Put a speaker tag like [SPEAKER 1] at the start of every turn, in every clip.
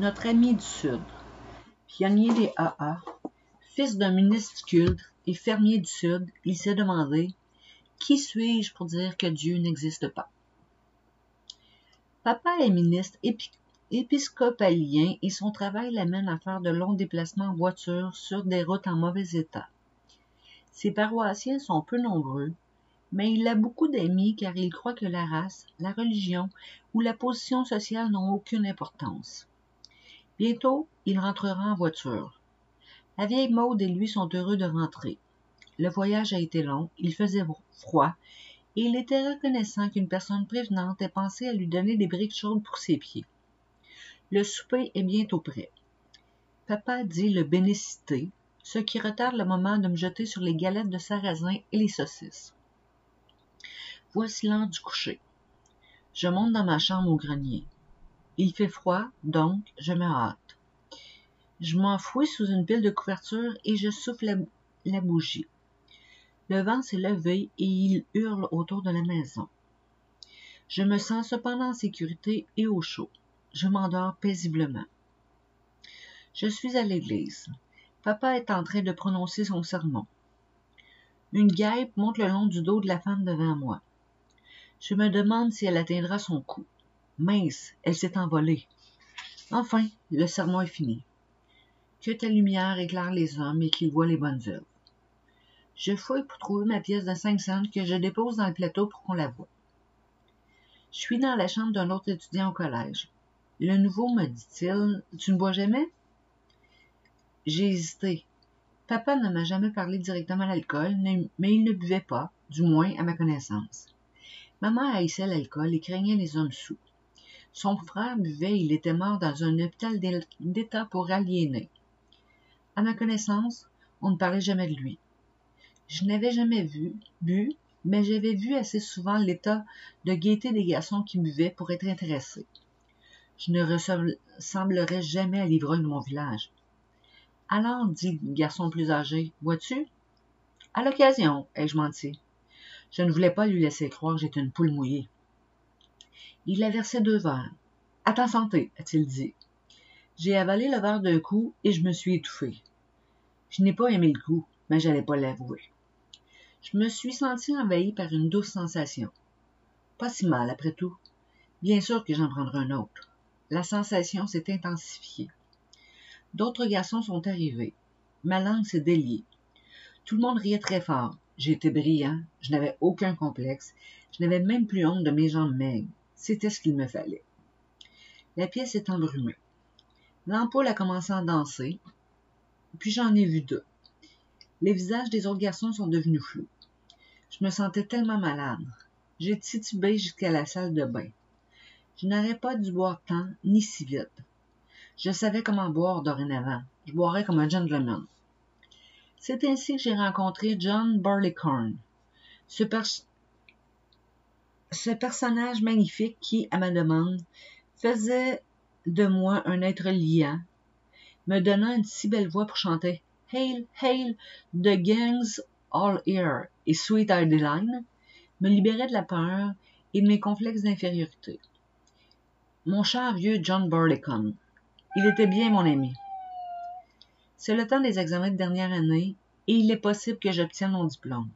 [SPEAKER 1] Notre ami du Sud, pionnier des AA, fils d'un ministre du culte et fermier du Sud, il s'est demandé Qui suis-je pour dire que Dieu n'existe pas? Papa est ministre épiscopalien et son travail l'amène à faire de longs déplacements en voiture sur des routes en mauvais état. Ses paroissiens sont peu nombreux, mais il a beaucoup d'amis car il croit que la race, la religion ou la position sociale n'ont aucune importance. Bientôt, il rentrera en voiture. La vieille Maude et lui sont heureux de rentrer. Le voyage a été long, il faisait froid, et il était reconnaissant qu'une personne prévenante ait pensé à lui donner des briques chaudes pour ses pieds. Le souper est bientôt prêt. Papa dit le bénécité, ce qui retarde le moment de me jeter sur les galettes de sarrasin et les saucisses. Voici l'heure du coucher. Je monte dans ma chambre au grenier. Il fait froid, donc je me hâte. Je m'enfouis sous une pile de couverture et je souffle la, bougie. Le vent s'est levé et il hurle autour de la maison. Je me sens cependant en sécurité et au chaud. Je m'endors paisiblement. Je suis à l'église. Papa est en train de prononcer son sermon. Une guêpe monte le long du dos de la femme devant moi. Je me demande si elle atteindra son cou. Mince, elle s'est envolée. Enfin, le sermon est fini. Que ta lumière éclaire les hommes et qu'ils voient les bonnes œuvres. Je fouille pour trouver ma pièce de cinq cents que je dépose dans le plateau pour qu'on la voie. Je suis dans la chambre d'un autre étudiant au collège. Le nouveau me dit-il Tu ne bois jamais? J'ai hésité. Papa ne m'a jamais parlé directement l'alcool, mais il ne buvait pas, du moins à ma connaissance. Maman haïssait l'alcool et craignait les hommes sous. Son frère buvait, il était mort dans un hôpital d'État pour aliénés. À ma connaissance, on ne parlait jamais de lui. Je n'avais jamais vu, bu, mais j'avais vu assez souvent l'état de gaieté des garçons qui buvaient pour être intéressés. Je ne ressemblerais jamais à l'ivrogne de mon village. Alors, dit le garçon plus âgé, vois-tu? À l'occasion, ai-je menti. Je ne voulais pas lui laisser croire que j'étais une poule mouillée. Il a versé deux verres. À ta santé, a-t-il dit. J'ai avalé le verre d'un coup et je me suis étouffé. Je n'ai pas aimé le coup, mais j'allais pas l'avouer. Je me suis senti envahi par une douce sensation. Pas si mal, après tout. Bien sûr que j'en prendrai un autre. La sensation s'est intensifiée. D'autres garçons sont arrivés. Ma langue s'est déliée. Tout le monde riait très fort. J'étais brillant, je n'avais aucun complexe, je n'avais même plus honte de mes jambes maigres. C'était ce qu'il me fallait. La pièce est embrumée. L'ampoule a commencé à danser, puis j'en ai vu deux. Les visages des autres garçons sont devenus flous. Je me sentais tellement malade. J'ai titubé jusqu'à la salle de bain. Je n'aurais pas dû boire tant, ni si vite. Je savais comment boire dorénavant. Je boirais comme un gentleman. C'est ainsi que j'ai rencontré John Barleycorn. Ce, ce personnage magnifique qui, à ma demande, faisait de moi un être liant, me donnant une si belle voix pour chanter Hail, Hail, The Gangs All Here et Sweet Adeline, me libérait de la peur et de mes complexes d'infériorité. Mon cher vieux John Barleycorn, il était bien mon ami. C'est le temps des examens de dernière année et il est possible que j'obtienne mon diplôme.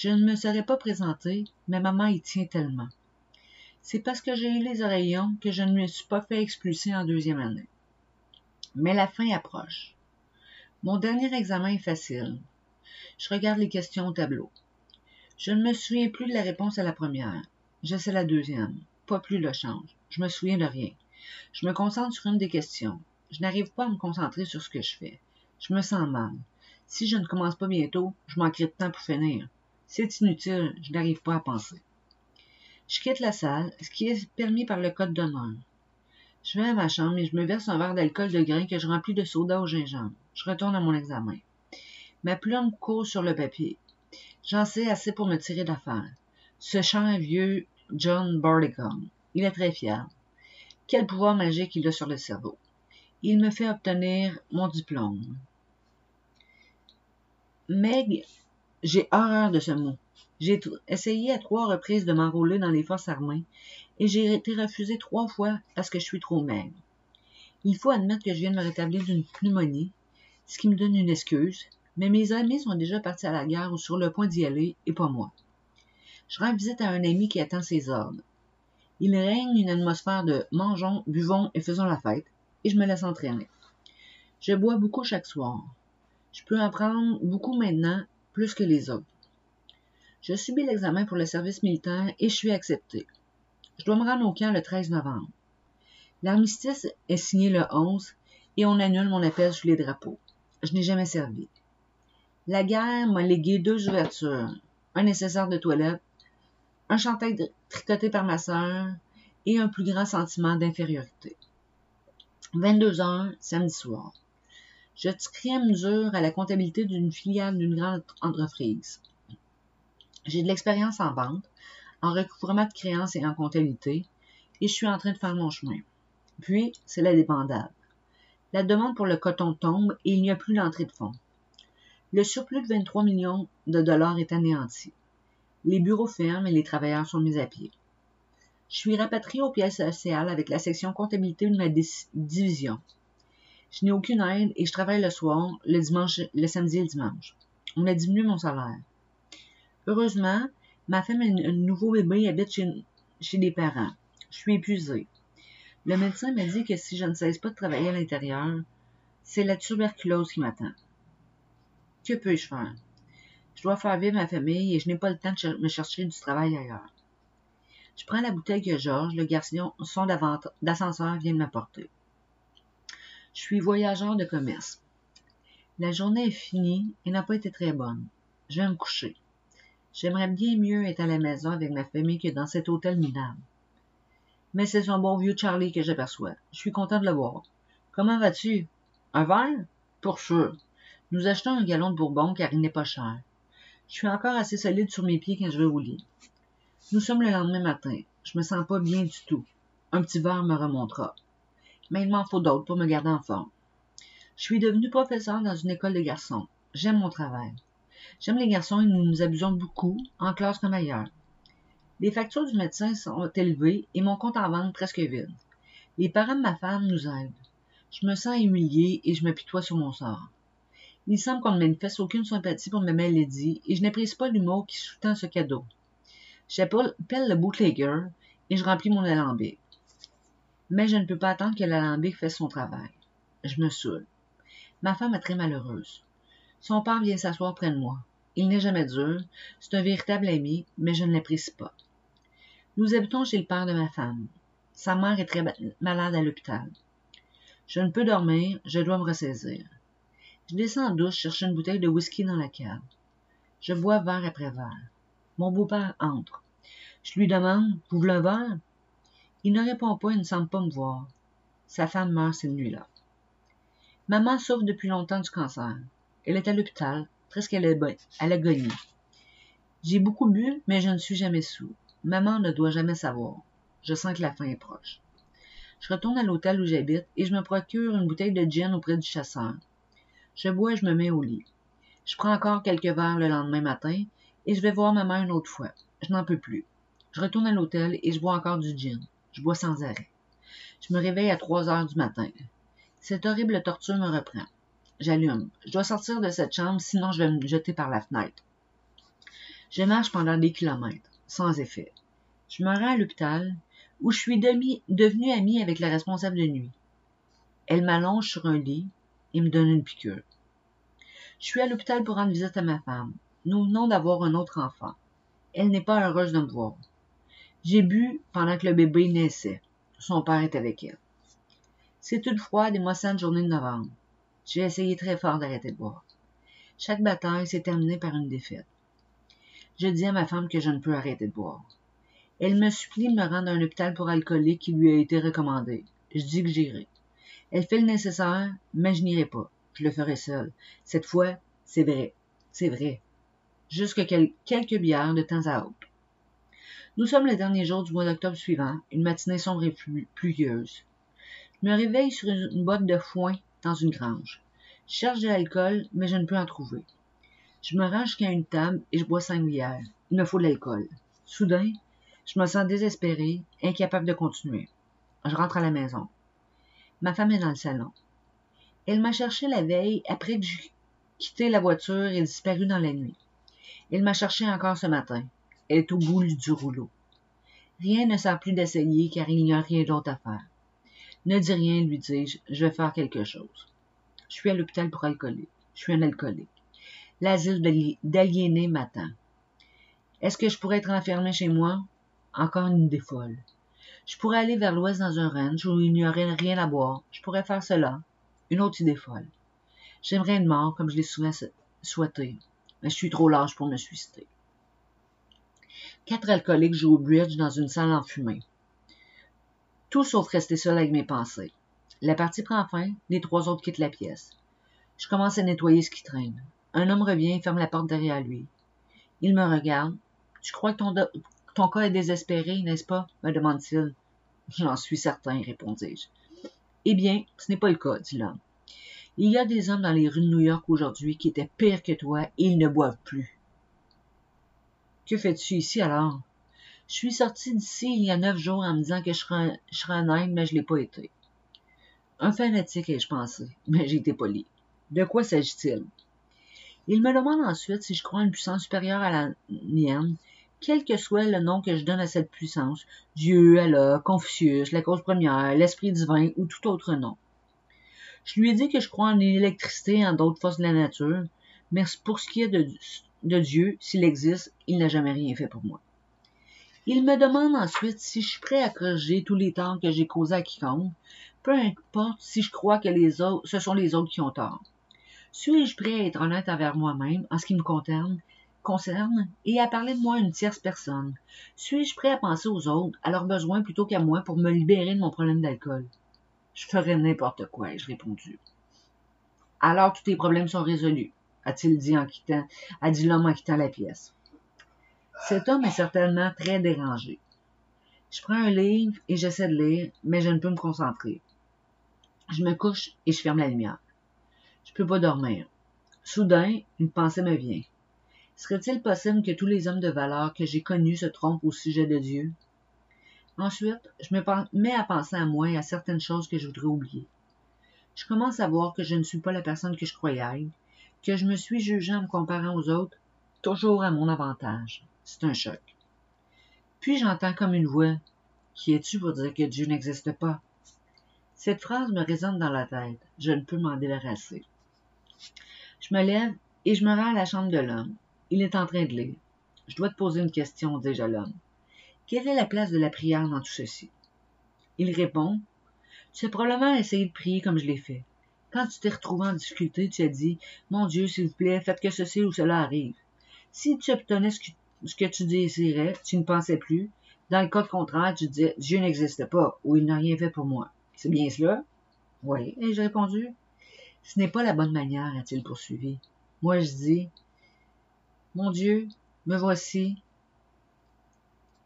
[SPEAKER 1] Je ne me serais pas présenté, mais maman y tient tellement. C'est parce que j'ai eu les oreillons que je ne me suis pas fait expulser en deuxième année. Mais la fin approche. Mon dernier examen est facile. Je regarde les questions au tableau. Je ne me souviens plus de la réponse à la première. Je sais la deuxième. Pas plus de change. Je me souviens de rien. Je me concentre sur une des questions. Je n'arrive pas à me concentrer sur ce que je fais. Je me sens mal. Si je ne commence pas bientôt, je manquerai de temps pour finir. C'est inutile, je n'arrive pas à penser. Je quitte la salle, ce qui est permis par le code d'honneur. Je vais à ma chambre et je me verse un verre d'alcool de grain que je remplis de soda au gingembre. Je retourne à mon examen. Ma plume court sur le papier. J'en sais assez pour me tirer d'affaire. Ce cher vieux John Barleycorn. Il est très fier. Quel pouvoir magique il a sur le cerveau. Il me fait obtenir mon diplôme. Meg j'ai horreur de ce mot. J'ai essayé à trois reprises de m'enrôler dans les forces armées et j'ai été refusé trois fois parce que je suis trop maigre. Il faut admettre que je viens de me rétablir d'une pneumonie, ce qui me donne une excuse, mais mes amis sont déjà partis à la gare ou sur le point d'y aller, et pas moi. Je rends visite à un ami qui attend ses ordres. Il règne une atmosphère de mangeons, buvons et faisons la fête, et je me laisse entraîner. Je bois beaucoup chaque soir. Je peux en prendre beaucoup maintenant, plus que les autres. Je subis l'examen pour le service militaire et je suis accepté. Je dois me rendre au camp le 13 novembre. L'armistice est signé le 11 et on annule mon appel sous les drapeaux. Je n'ai jamais servi. La guerre m'a légué deux ouvertures, un nécessaire de toilette, un chandail tricoté par ma sœur et un plus grand sentiment d'infériorité. 22 heures, samedi soir. Je à mesure à la comptabilité d'une filiale d'une grande entreprise. J'ai de l'expérience en banque, en recouvrement de créances et en comptabilité, et je suis en train de faire mon chemin. Puis, c'est la dépendable. La demande pour le coton tombe et il n'y a plus d'entrée de fonds. Le surplus de 23 millions de dollars est anéanti. Les bureaux ferment et les travailleurs sont mis à pied. Je suis rapatrié au pièces social avec la section comptabilité de ma division. Je n'ai aucune aide et je travaille le soir, le dimanche, le samedi et le dimanche. On a diminué mon salaire. Heureusement, ma femme et un nouveau bébé habitent chez, chez des parents. Je suis épuisée. Le médecin m'a dit que si je ne cesse pas de travailler à l'intérieur, c'est la tuberculose qui m'attend. Que peux-je faire? Je dois faire vivre ma famille et je n'ai pas le temps de me chercher du travail ailleurs. Je prends la bouteille que Georges, le garçon son d'ascenseur, vient de m'apporter. Je suis voyageur de commerce. La journée est finie et n'a pas été très bonne. Je vais me coucher. J'aimerais bien mieux être à la maison avec ma famille que dans cet hôtel minable mais c'est son bon vieux Charlie que j'aperçois. Je suis content de le voir. Comment vas-tu? Un verre? Pour sûr. Nous achetons un gallon de bourbon car il n'est pas cher. Je suis encore assez solide sur mes pieds quand je vais au lit. Nous sommes le lendemain matin. Je me sens pas bien du tout. Un petit verre me remontera. Mais il m'en faut d'autres pour me garder en forme. Je suis devenu professeur dans une école de garçons. J'aime mon travail. J'aime les garçons et nous nous abusons beaucoup, en classe comme ailleurs. Les factures du médecin sont élevées et mon compte en banque presque vide. Les parents de ma femme nous aident. Je me sens humiliée et je m'apitoie sur mon sort. Il semble qu'on ne manifeste aucune sympathie pour ma maladie et je n'apprécie pas l'humour qui sous-tend ce cadeau. J'appelle le bootlegger et je remplis mon alambic. Mais je ne peux pas attendre que l'alambic fasse son travail. Je me saoule. Ma femme est très malheureuse. Son père vient s'asseoir près de moi. Il n'est jamais dur. C'est un véritable ami, mais je ne l'apprécie pas. Nous habitons chez le père de ma femme. Sa mère est très malade à l'hôpital. Je ne peux dormir, je dois me ressaisir. Je descends en douche chercher une bouteille de whisky dans la cave. Je bois verre après verre. Mon beau-père entre. Je lui demande Vous voulez un verre Il ne répond pas et ne semble pas me voir. Sa femme meurt cette nuit-là. Maman souffre depuis longtemps du cancer. Elle est à l'hôpital, presque à l'agonie. J'ai beaucoup bu, mais je ne suis jamais sous. Maman ne doit jamais savoir. Je sens que la fin est proche. Je retourne à l'hôtel où j'habite et je me procure une bouteille de gin auprès du chasseur. Je bois et je me mets au lit. Je prends encore quelques verres le lendemain matin et je vais voir maman une autre fois. Je n'en peux plus. Je retourne à l'hôtel et je bois encore du gin. Je bois sans arrêt. Je me réveille à 3 heures du matin. Cette horrible torture me reprend. J'allume. Je dois sortir de cette chambre, sinon je vais me jeter par la fenêtre. Je marche pendant des kilomètres sans effet. Je me rends à l'hôpital, où je suis devenue amie avec la responsable de nuit. Elle m'allonge sur un lit et me donne une piqûre. Je suis à l'hôpital pour rendre visite à ma femme. Nous venons d'avoir un autre enfant. Elle n'est pas heureuse de me voir. J'ai bu pendant que le bébé naissait. Son père est avec elle. C'est une froide et moissante journée de novembre. J'ai essayé très fort d'arrêter de boire. Chaque bataille s'est terminée par une défaite. Je dis à ma femme que je ne peux arrêter de boire. Elle me supplie de me rendre à un hôpital pour alcooliques qui lui a été recommandé. Je dis que j'irai. Elle fait le nécessaire, mais je n'irai pas. Je le ferai seul. Cette fois, c'est vrai. C'est vrai. Jusque quelques bières de temps à autre. Nous sommes le dernier jour du mois d'octobre suivant, une matinée sombre et pluvieuse. Je me réveille sur une botte de foin dans une grange. Je cherche de l'alcool, mais je ne peux en trouver. Je me range jusqu'à une table et je bois cinq bières. Il me faut de l'alcool. Soudain, je me sens désespéré, incapable de continuer. Je rentre à la maison. Ma femme est dans le salon. Elle m'a cherché la veille après que j'ai quitté la voiture et disparu dans la nuit. Elle m'a cherché encore ce matin. Est au bout du rouleau. Rien ne sert plus d'essayer car il n'y a rien d'autre à faire. Ne dis rien, lui dis-je, je vais faire quelque chose. Je suis à l'hôpital pour alcoolique. Je suis un alcoolique. L'asile d'aliénés m'attend. Est-ce que je pourrais être enfermé chez moi? Encore une idée folle. Je pourrais aller vers l'ouest dans un ranch où il n'y aurait rien à boire. Je pourrais faire cela. Une autre idée folle. J'aimerais une mort comme je l'ai souvent souhaité, mais je suis trop large pour me suicider. Quatre alcooliques jouent au bridge dans une salle enfumée. Tout sauf rester seul avec mes pensées. La partie prend fin, les trois autres quittent la pièce. Je commence à nettoyer ce qui traîne. Un homme revient et ferme la porte derrière lui. Il me regarde. Tu crois que ton, ton cas est désespéré, n'est-ce pas me demande-t-il. J'en suis certain, répondis-je. Eh bien, ce n'est pas le cas, dit l'homme. Il y a des hommes dans les rues de New York aujourd'hui qui étaient pires que toi et ils ne boivent plus. Que fais-tu ici alors? Je suis sorti d'ici il y a neuf jours en me disant que je serais, un aide, mais je l'ai pas été. Un fanatique, ai-je pensé, mais j'ai été poli. De quoi s'agit-il? Il me demande ensuite si je crois à une puissance supérieure à la mienne, quel que soit le nom que je donne à cette puissance, Dieu, Allah, Confucius, la cause première, l'esprit divin ou tout autre nom. Je lui ai dit que je crois en l'électricité et en d'autres forces de la nature, mais pour ce qui est de, Dieu, s'il existe, il n'a jamais rien fait pour moi. Il me demande ensuite si je suis prêt à corriger tous les torts que j'ai causés à quiconque, peu importe si je crois que les autres, ce sont les autres qui ont tort. Suis-je prêt à être honnête envers moi-même en ce qui me concerne, concerne et à parler de moi à une tierce personne? Suis-je prêt à penser aux autres, à leurs besoins plutôt qu'à moi pour me libérer de mon problème d'alcool? Je ferais n'importe quoi, ai-je répondu. Alors tous tes problèmes sont résolus, a-t-il dit en quittant, a dit l'homme en quittant la pièce. Cet homme est certainement très dérangé. Je prends un livre et j'essaie de lire, mais je ne peux me concentrer. Je me couche et je ferme la lumière. Je peux pas dormir. Soudain, une pensée me vient. Serait-il possible que tous les hommes de valeur que j'ai connus se trompent au sujet de Dieu? Ensuite, je me mets à penser à moi et à certaines choses que je voudrais oublier. Je commence à voir que je ne suis pas la personne que je croyais que je me suis jugé en me comparant aux autres, toujours à mon avantage. C'est un choc. Puis j'entends comme une voix. Qui es-tu pour dire que Dieu n'existe pas? Cette phrase me résonne dans la tête. Je ne peux m'en débarrasser. Je me lève et je me rends à la chambre de l'homme. Il est en train de lire. Je dois te poser une question, déjà l'homme. Quelle est la place de la prière dans tout ceci? Il répond, Tu as probablement essayé de prier comme je l'ai fait. Quand tu t'es retrouvé en difficulté, tu as dit, Mon Dieu, s'il vous plaît, faites que ceci ou cela arrive. Si tu obtenais ce que, tu désirais, tu ne pensais plus. Dans le cas contraire, tu disais, Dieu n'existe pas ou il n'a rien fait pour moi. C'est bien cela? Oui, ai-je répondu? Ce n'est pas la bonne manière, a-t-il poursuivi. Moi, je dis, Mon Dieu, me voici,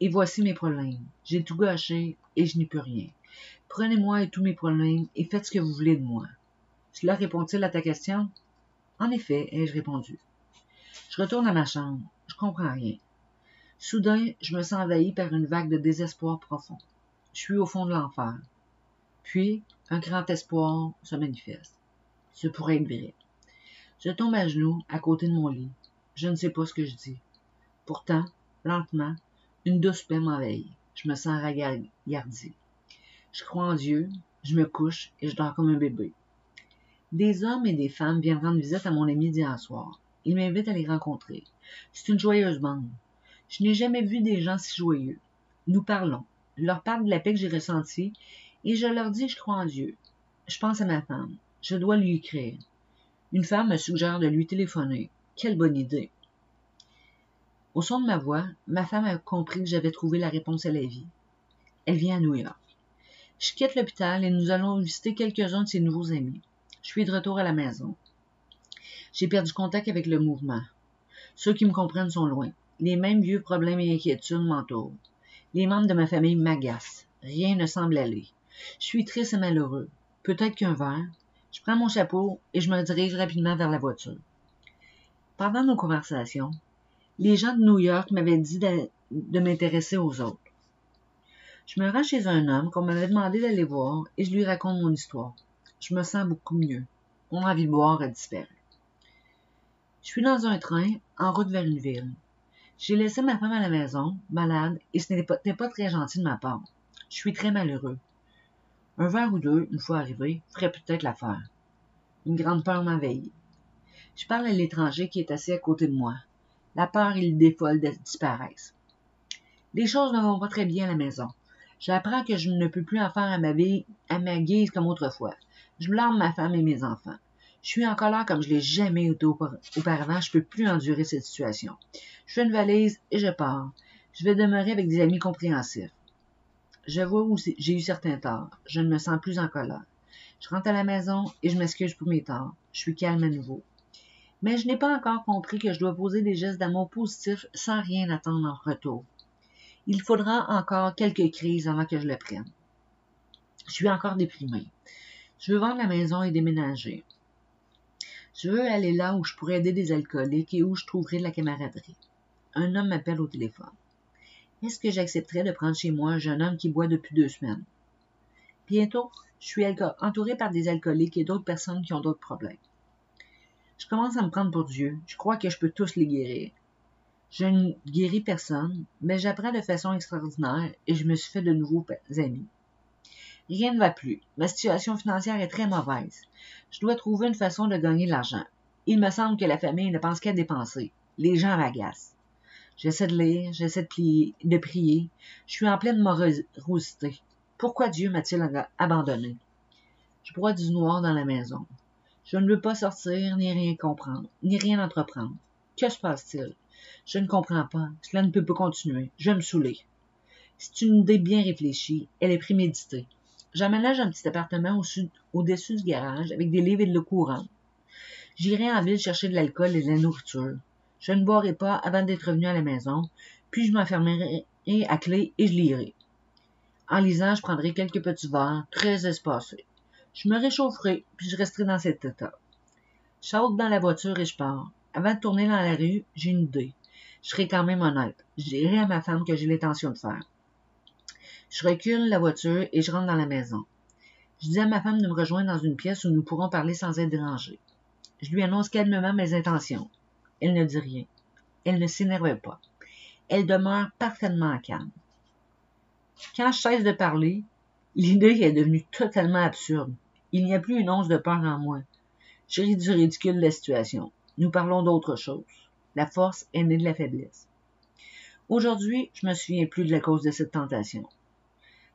[SPEAKER 1] et voici mes problèmes. J'ai tout gâché et je n'y peux rien. Prenez-moi et tous mes problèmes et faites ce que vous voulez de moi. Cela répond-il à ta question? En effet, ai-je répondu. Je retourne à ma chambre. Je comprends rien. Soudain, je me sens envahi par une vague de désespoir profond. Je suis au fond de l'enfer. Puis, un grand espoir se manifeste. Ce pourrait être vrai. Je tombe à genoux à côté de mon lit. Je ne sais pas ce que je dis. Pourtant, lentement, une douce paix m'envahit. Je me sens regardé. Je crois en Dieu, je me couche et je dors comme un bébé. Des hommes et des femmes viennent rendre visite à mon ami d'hier soir. Ils m'invitent à les rencontrer. C'est une joyeuse bande. Je n'ai jamais vu des gens si joyeux. Nous parlons. Je leur parle de la paix que j'ai ressentie et je leur dis je crois en Dieu. Je pense à ma femme. Je dois lui écrire. Une femme me suggère de lui téléphoner. Quelle bonne idée. Au son de ma voix, ma femme a compris que j'avais trouvé la réponse à la vie. Elle vient à New York. Je quitte l'hôpital et nous allons visiter quelques-uns de ses nouveaux amis. Je suis de retour à la maison. J'ai perdu contact avec le mouvement. Ceux qui me comprennent sont loin. Les mêmes vieux problèmes et inquiétudes m'entourent. Les membres de ma famille m'agacent. Rien ne semble aller. Je suis triste et malheureux. Peut-être qu'un verre. Je prends mon chapeau et je me dirige rapidement vers la voiture. Pendant nos conversations, les gens de New York m'avaient dit de, m'intéresser aux autres. Je me rends chez un homme qu'on m'avait demandé d'aller voir et je lui raconte mon histoire. Je me sens beaucoup mieux. Mon envie de boire a disparu. Je suis dans un train en route vers une ville. J'ai laissé ma femme à la maison, malade, et ce n'était pas, très gentil de ma part. Je suis très malheureux. Un verre ou deux, une fois arrivé, ferait peut-être l'affaire. Une grande peur m'envahit. Je parle à l'étranger qui est assis à côté de moi. La peur et l'idée folle disparaissent. Les choses ne vont pas très bien à la maison. J'apprends que je ne peux plus en faire à ma vie, à ma guise comme autrefois. Je blâme ma femme et mes enfants. Je suis en colère comme je l'ai jamais été auparavant. Je peux plus endurer cette situation. Je fais une valise et je pars. Je vais demeurer avec des amis compréhensifs. Je vois où j'ai eu certains torts. Je ne me sens plus en colère. Je rentre à la maison et je m'excuse pour mes torts. Je suis calme à nouveau. Mais je n'ai pas encore compris que je dois poser des gestes d'amour positifs sans rien attendre en retour. Il faudra encore quelques crises avant que je le prenne. Je suis encore déprimée. Je veux vendre la maison et déménager. Je veux aller là où je pourrais aider des alcooliques et où je trouverai de la camaraderie. Un homme m'appelle au téléphone. Est-ce que j'accepterais de prendre chez moi un jeune homme qui boit depuis deux semaines? Bientôt, je suis entourée par des alcooliques et d'autres personnes qui ont d'autres problèmes. Je commence à me prendre pour Dieu. Je crois que je peux tous les guérir. Je ne guéris personne, mais j'apprends de façon extraordinaire et je me suis fait de nouveaux amis. Rien ne va plus. Ma situation financière est très mauvaise. Je dois trouver une façon de gagner de l'argent. Il me semble que la famille ne pense qu'à dépenser. Les gens m'agacent. J'essaie de lire, j'essaie de, de prier. Je suis en pleine morosité. Pourquoi Dieu m'a-t-il abandonné? Je bois du noir dans la maison. Je ne veux pas sortir, ni rien comprendre, ni rien entreprendre. Que se passe-t-il? Je ne comprends pas. Cela ne peut pas continuer. Je me saouler. C'est une idée bien réfléchie. Elle est préméditée. J'aménage un petit appartement au-dessus du garage avec des livres et de l'eau courante. J'irai en ville chercher de l'alcool et de la nourriture. Je ne boirai pas avant d'être revenu à la maison, puis je m'enfermerai à clé et je lirai. En lisant, je prendrai quelques petits verres, très espacés. Je me réchaufferai, puis je resterai dans cet état. Je dans la voiture et je pars. Avant de tourner dans la rue, j'ai une idée. Je serai quand même honnête. Je à ma femme que j'ai l'intention de faire. Je recule la voiture et je rentre dans la maison. Je dis à ma femme de me rejoindre dans une pièce où nous pourrons parler sans être dérangés. Je lui annonce calmement mes intentions. Elle ne dit rien. Elle ne s'énerve pas. Elle demeure parfaitement calme. Quand je cesse de parler, l'idée est devenue totalement absurde. Il n'y a plus une once de peur en moi. Je ris du ridicule de la situation. Nous parlons d'autre chose. La force est née de la faiblesse. Aujourd'hui, je me souviens plus de la cause de cette tentation.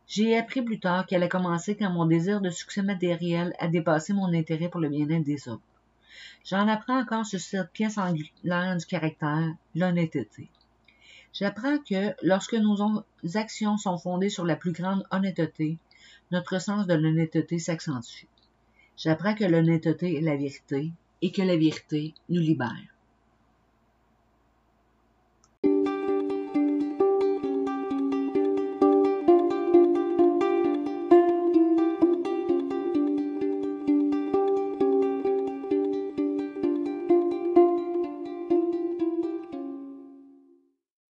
[SPEAKER 1] J'ai appris plus tard qu'elle a commencé quand mon désir de succès matériel a dépassé mon intérêt pour le bien-être des autres. J'en apprends encore sur cette pièce angulaire du caractère, l'honnêteté. J'apprends que lorsque nos actions sont fondées sur la plus grande honnêteté, notre sens de l'honnêteté s'accentue. J'apprends que l'honnêteté est la vérité et que la vérité nous libère.